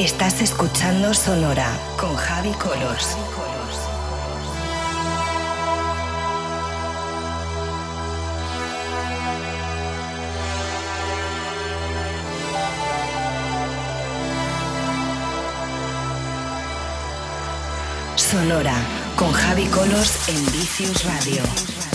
Estás escuchando Sonora con Javi Colors. Sonora con Javi Colors en Vicious Radio.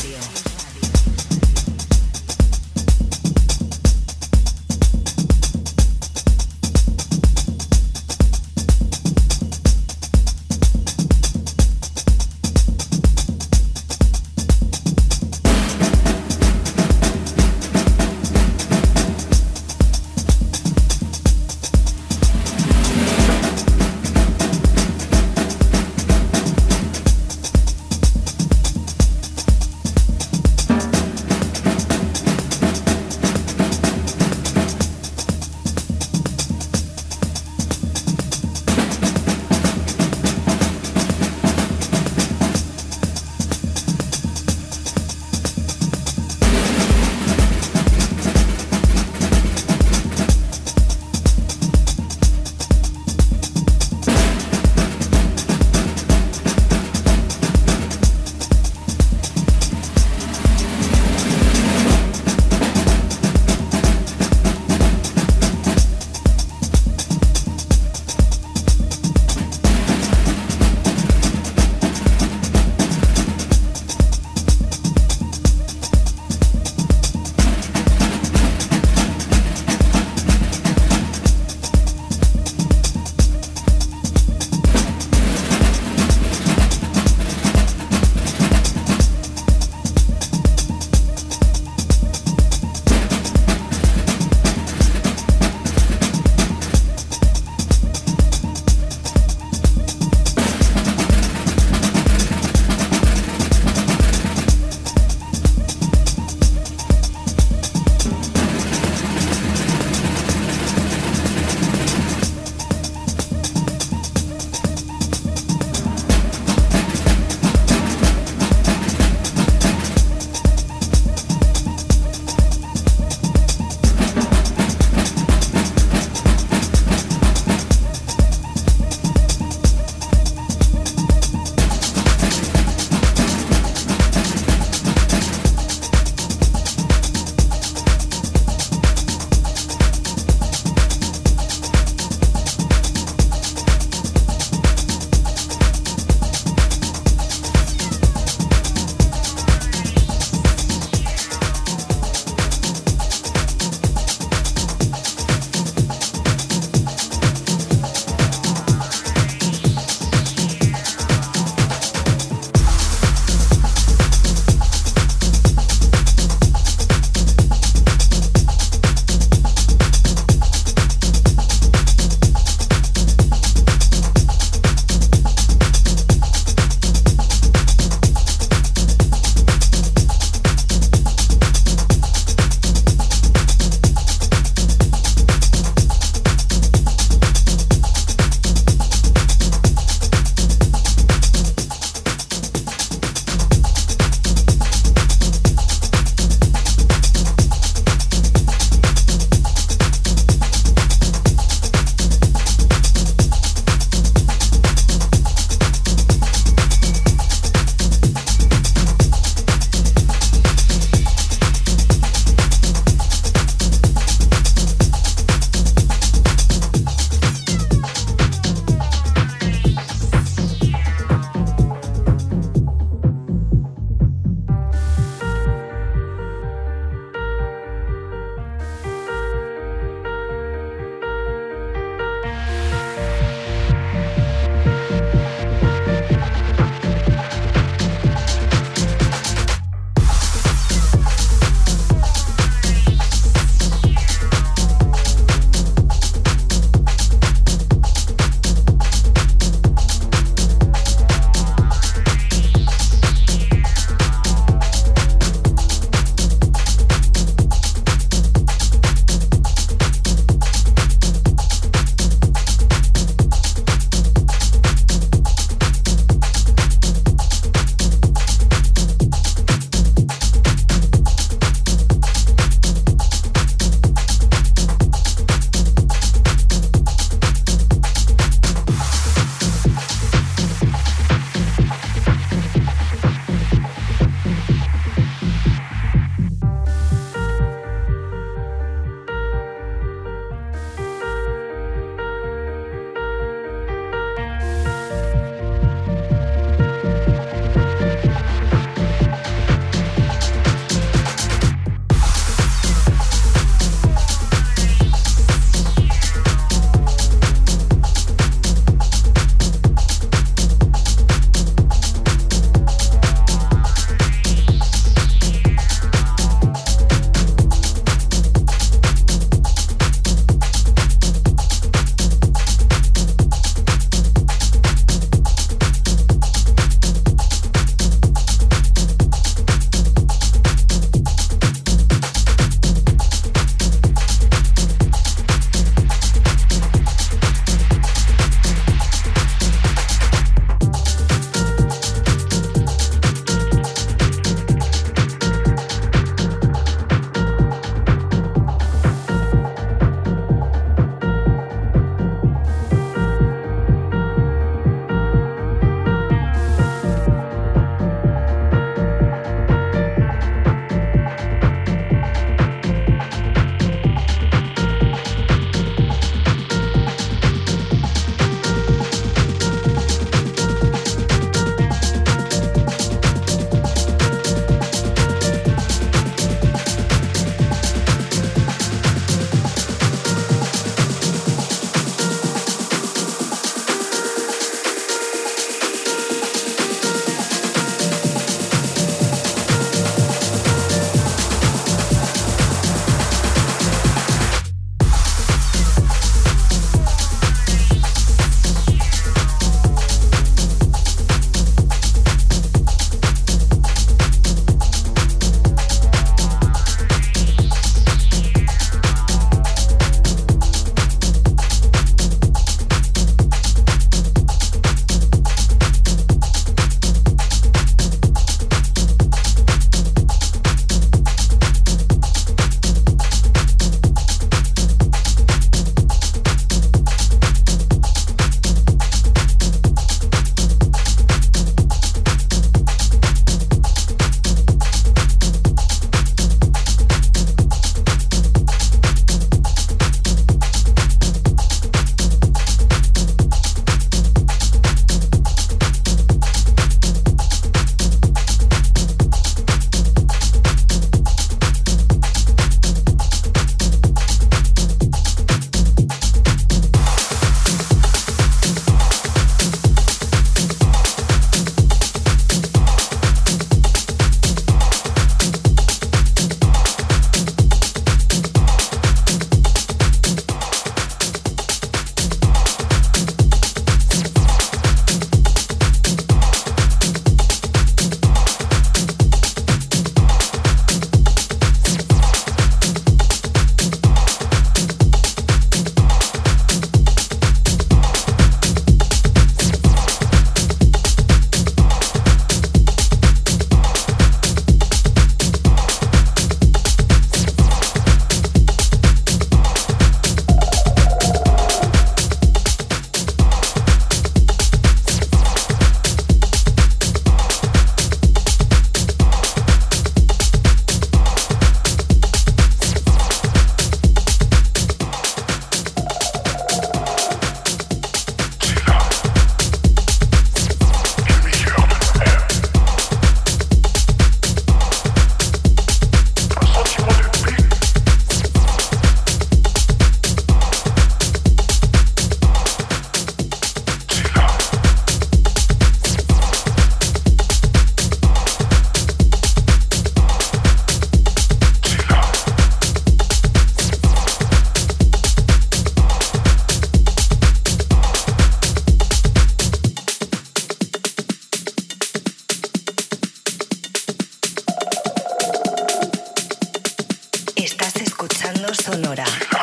sonora.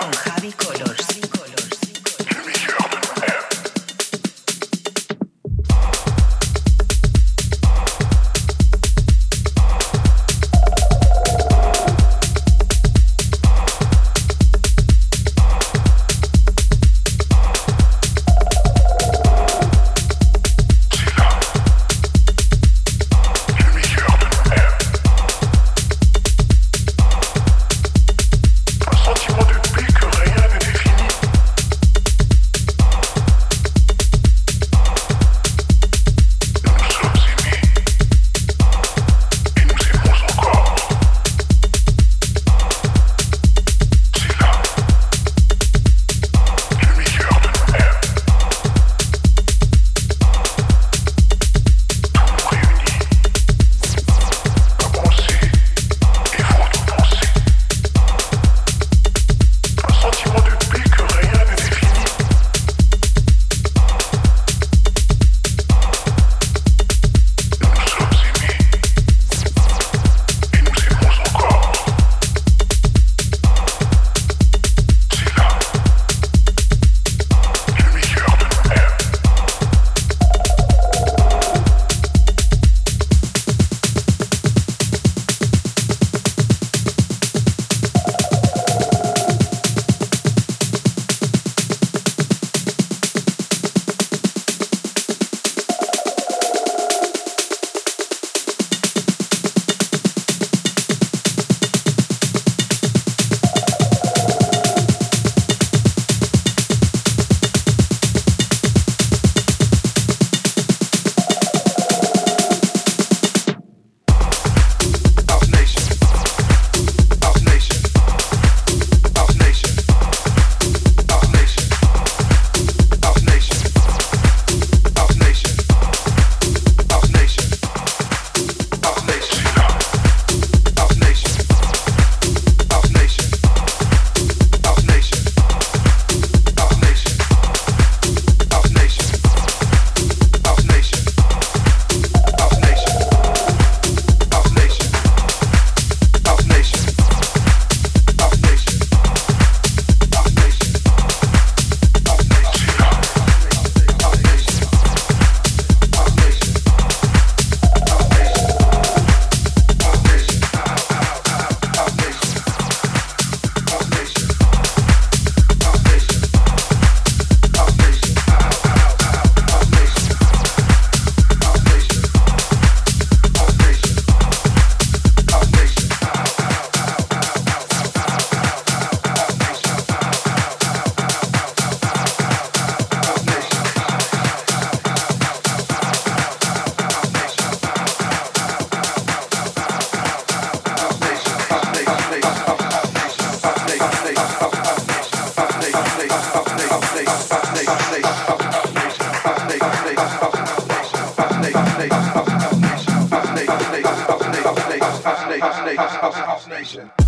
House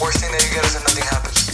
Worst thing that you get is that nothing happens.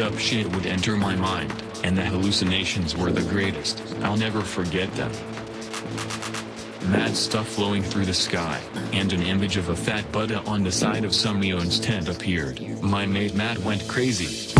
Up shit would enter my mind, and the hallucinations were the greatest, I'll never forget them. Mad stuff flowing through the sky, and an image of a fat Buddha on the side of some Mion's tent appeared. My mate Matt went crazy.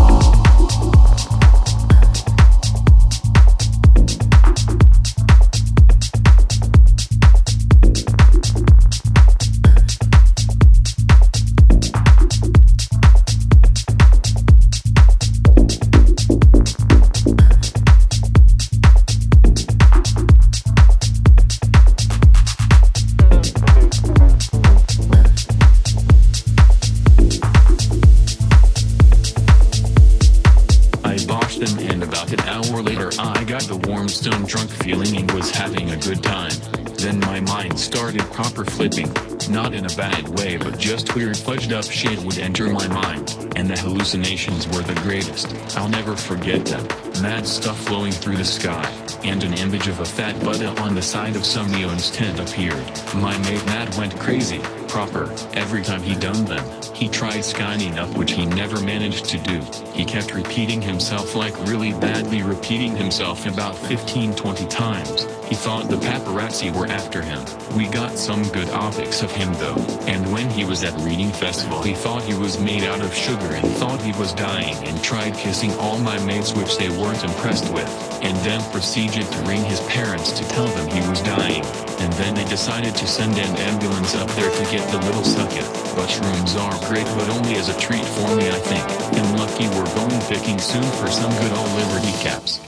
Later I got the warm stone drunk feeling and was having a good time. Then my mind started proper flipping, not in a bad way but just weird fudged up shit would enter my mind, and the hallucinations were the greatest, I'll never forget them. Mad stuff flowing through the sky, and an image of a fat Buddha on the side of some Neon's tent appeared. My mate Matt went crazy, proper, every time he done them. He tried skying up which he never managed to do. He kept repeating himself like really badly repeating himself about 15-20 times. He thought the paparazzi were after him. We got some good optics of him though. And when he was at reading festival he thought he was made out of sugar and thought he was dying and tried kissing all my mates which they weren't impressed with. And then proceeded to ring his parents to tell them he was dying. And then they decided to send an ambulance up there to get the little sucker. Mushrooms are great but only as a treat for me I think. And lucky we're going picking soon for some good old Liberty caps.